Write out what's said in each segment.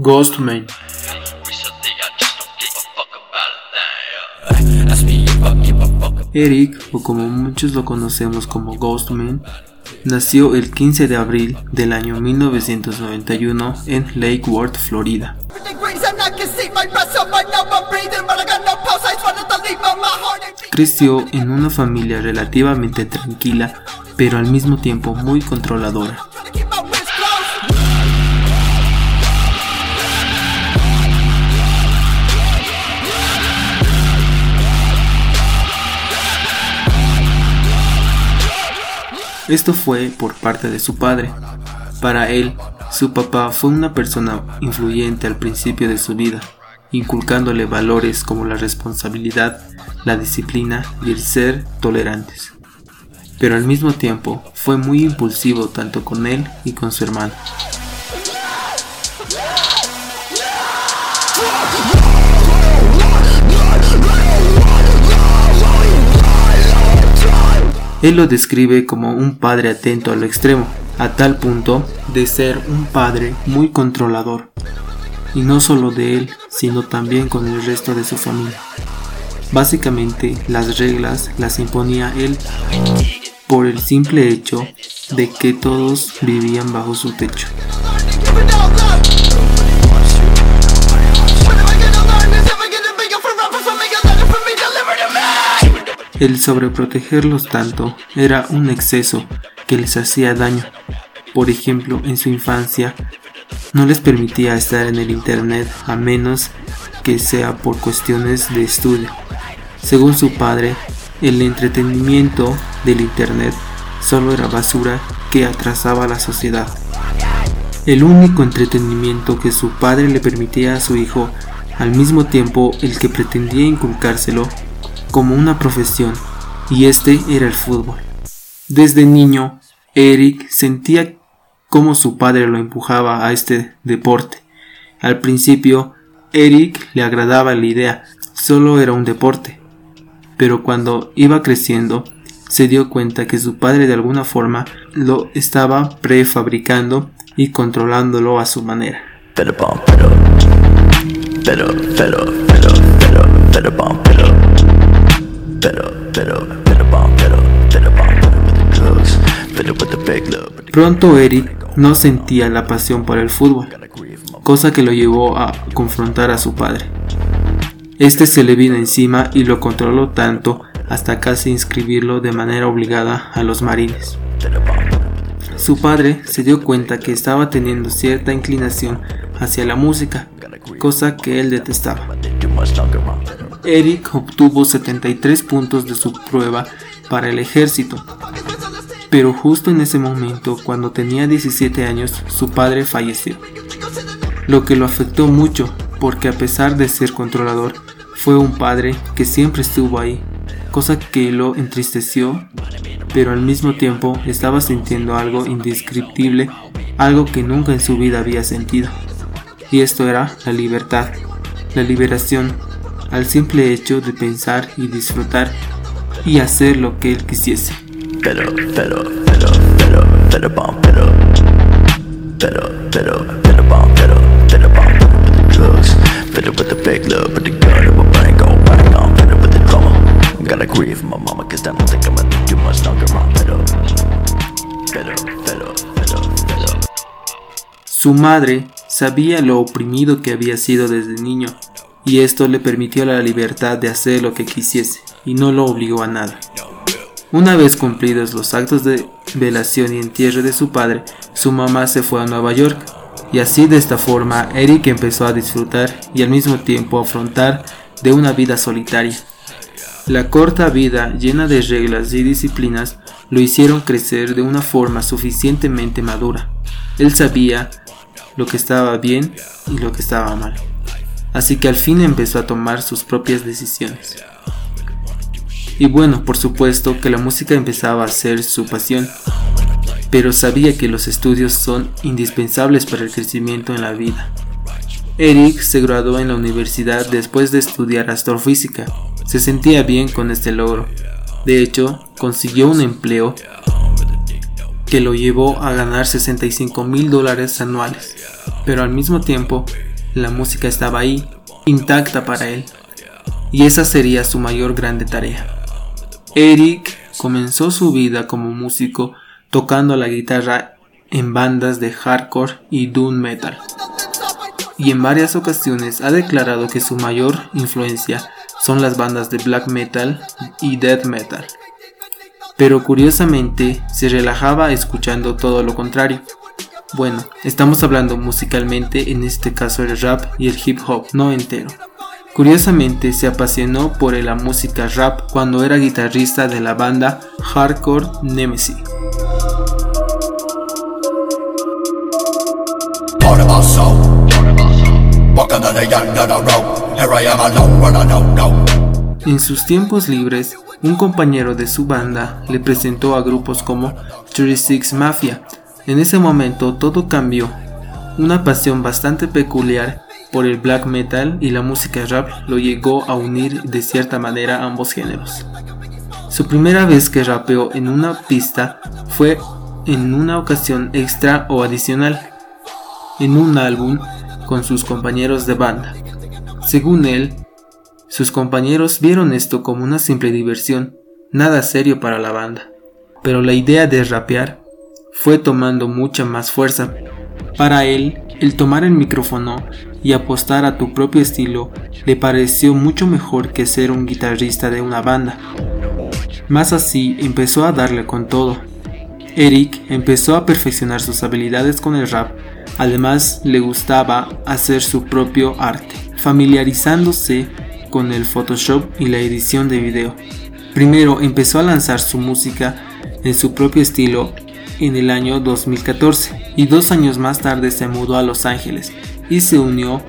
Ghostman Eric, o como muchos lo conocemos como Ghostman, nació el 15 de abril del año 1991 en Lake Worth, Florida. Creció en una familia relativamente tranquila, pero al mismo tiempo muy controladora. Esto fue por parte de su padre. Para él, su papá fue una persona influyente al principio de su vida, inculcándole valores como la responsabilidad, la disciplina y el ser tolerantes. Pero al mismo tiempo fue muy impulsivo tanto con él y con su hermano. Él lo describe como un padre atento a lo extremo, a tal punto de ser un padre muy controlador, y no solo de él, sino también con el resto de su familia. Básicamente las reglas las imponía él por el simple hecho de que todos vivían bajo su techo. El sobreprotegerlos tanto era un exceso que les hacía daño. Por ejemplo, en su infancia no les permitía estar en el Internet a menos que sea por cuestiones de estudio. Según su padre, el entretenimiento del Internet solo era basura que atrasaba a la sociedad. El único entretenimiento que su padre le permitía a su hijo, al mismo tiempo el que pretendía inculcárselo, como una profesión, y este era el fútbol. Desde niño, Eric sentía cómo su padre lo empujaba a este deporte. Al principio, Eric le agradaba la idea, solo era un deporte. Pero cuando iba creciendo, se dio cuenta que su padre de alguna forma lo estaba prefabricando y controlándolo a su manera. Pronto Eric no sentía la pasión por el fútbol, cosa que lo llevó a confrontar a su padre. Este se le vino encima y lo controló tanto hasta casi inscribirlo de manera obligada a los marines. Su padre se dio cuenta que estaba teniendo cierta inclinación hacia la música, cosa que él detestaba. Eric obtuvo 73 puntos de su prueba para el ejército, pero justo en ese momento, cuando tenía 17 años, su padre falleció, lo que lo afectó mucho porque a pesar de ser controlador, fue un padre que siempre estuvo ahí, cosa que lo entristeció, pero al mismo tiempo estaba sintiendo algo indescriptible, algo que nunca en su vida había sentido. Y esto era la libertad, la liberación al simple hecho de pensar y disfrutar y hacer lo que él quisiese. Su madre sabía lo oprimido que había sido desde niño y esto le permitió la libertad de hacer lo que quisiese y no lo obligó a nada. Una vez cumplidos los actos de velación y entierro de su padre, su mamá se fue a Nueva York y así de esta forma Eric empezó a disfrutar y al mismo tiempo afrontar de una vida solitaria. La corta vida llena de reglas y disciplinas lo hicieron crecer de una forma suficientemente madura. Él sabía lo que estaba bien y lo que estaba mal así que al fin empezó a tomar sus propias decisiones. Y bueno, por supuesto que la música empezaba a ser su pasión, pero sabía que los estudios son indispensables para el crecimiento en la vida. Eric se graduó en la universidad después de estudiar astrofísica. Se sentía bien con este logro. De hecho, consiguió un empleo que lo llevó a ganar 65 mil dólares anuales, pero al mismo tiempo la música estaba ahí, intacta para él, y esa sería su mayor grande tarea. Eric comenzó su vida como músico tocando la guitarra en bandas de hardcore y doom metal, y en varias ocasiones ha declarado que su mayor influencia son las bandas de black metal y death metal pero curiosamente se relajaba escuchando todo lo contrario. Bueno, estamos hablando musicalmente en este caso el rap y el hip hop, no entero. Curiosamente se apasionó por la música rap cuando era guitarrista de la banda Hardcore Nemesis. En sus tiempos libres, un compañero de su banda le presentó a grupos como 36 Mafia. En ese momento todo cambió. Una pasión bastante peculiar por el black metal y la música rap lo llegó a unir de cierta manera ambos géneros. Su primera vez que rapeó en una pista fue en una ocasión extra o adicional, en un álbum con sus compañeros de banda. Según él, sus compañeros vieron esto como una simple diversión, nada serio para la banda. Pero la idea de rapear fue tomando mucha más fuerza. Para él, el tomar el micrófono y apostar a tu propio estilo le pareció mucho mejor que ser un guitarrista de una banda. Más así empezó a darle con todo. Eric empezó a perfeccionar sus habilidades con el rap, además le gustaba hacer su propio arte, familiarizándose con el Photoshop y la edición de video. Primero empezó a lanzar su música en su propio estilo en el año 2014 y dos años más tarde se mudó a Los Ángeles y se unió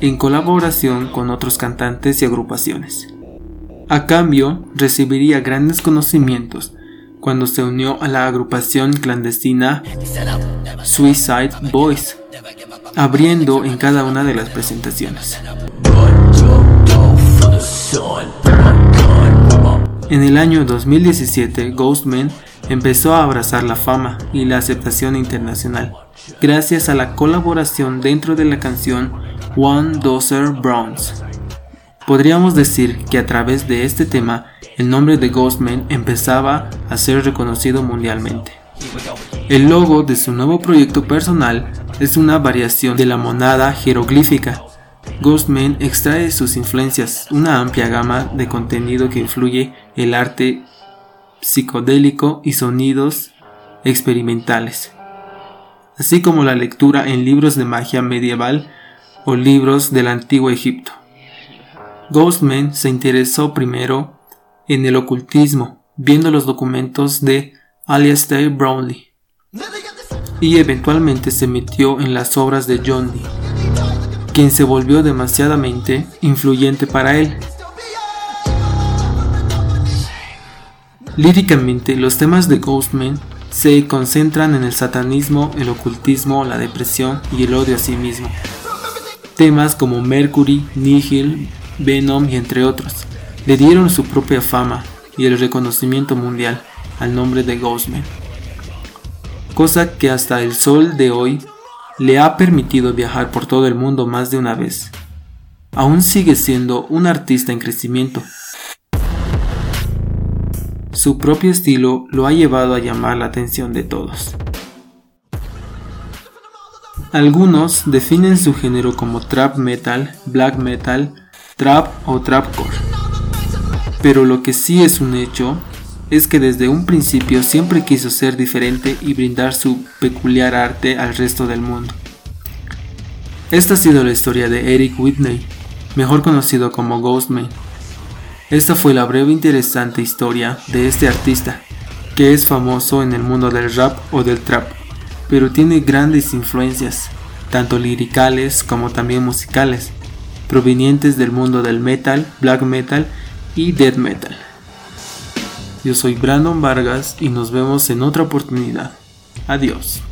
en colaboración con otros cantantes y agrupaciones. A cambio, recibiría grandes conocimientos cuando se unió a la agrupación clandestina Suicide Boys, abriendo en cada una de las presentaciones. En el año 2017, Ghostman empezó a abrazar la fama y la aceptación internacional, gracias a la colaboración dentro de la canción One Dozer Browns. Podríamos decir que a través de este tema, el nombre de Ghostman empezaba a ser reconocido mundialmente. El logo de su nuevo proyecto personal es una variación de la monada jeroglífica, Ghostman extrae sus influencias, una amplia gama de contenido que influye el arte psicodélico y sonidos experimentales, así como la lectura en libros de magia medieval o libros del antiguo Egipto. Ghostman se interesó primero en el ocultismo, viendo los documentos de Alistair Brownlee, y eventualmente se metió en las obras de John Dee quien se volvió demasiadamente influyente para él. Líricamente, los temas de Ghostman se concentran en el satanismo, el ocultismo, la depresión y el odio a sí mismo. Temas como Mercury, Nihil, Venom y entre otros le dieron su propia fama y el reconocimiento mundial al nombre de Ghostman. Cosa que hasta el sol de hoy le ha permitido viajar por todo el mundo más de una vez. Aún sigue siendo un artista en crecimiento. Su propio estilo lo ha llevado a llamar la atención de todos. Algunos definen su género como trap metal, black metal, trap o trapcore. Pero lo que sí es un hecho es que desde un principio siempre quiso ser diferente y brindar su peculiar arte al resto del mundo. Esta ha sido la historia de Eric Whitney, mejor conocido como Ghostman. Esta fue la breve e interesante historia de este artista, que es famoso en el mundo del rap o del trap, pero tiene grandes influencias, tanto liricales como también musicales, provenientes del mundo del metal, black metal y death metal. Yo soy Brandon Vargas y nos vemos en otra oportunidad. Adiós.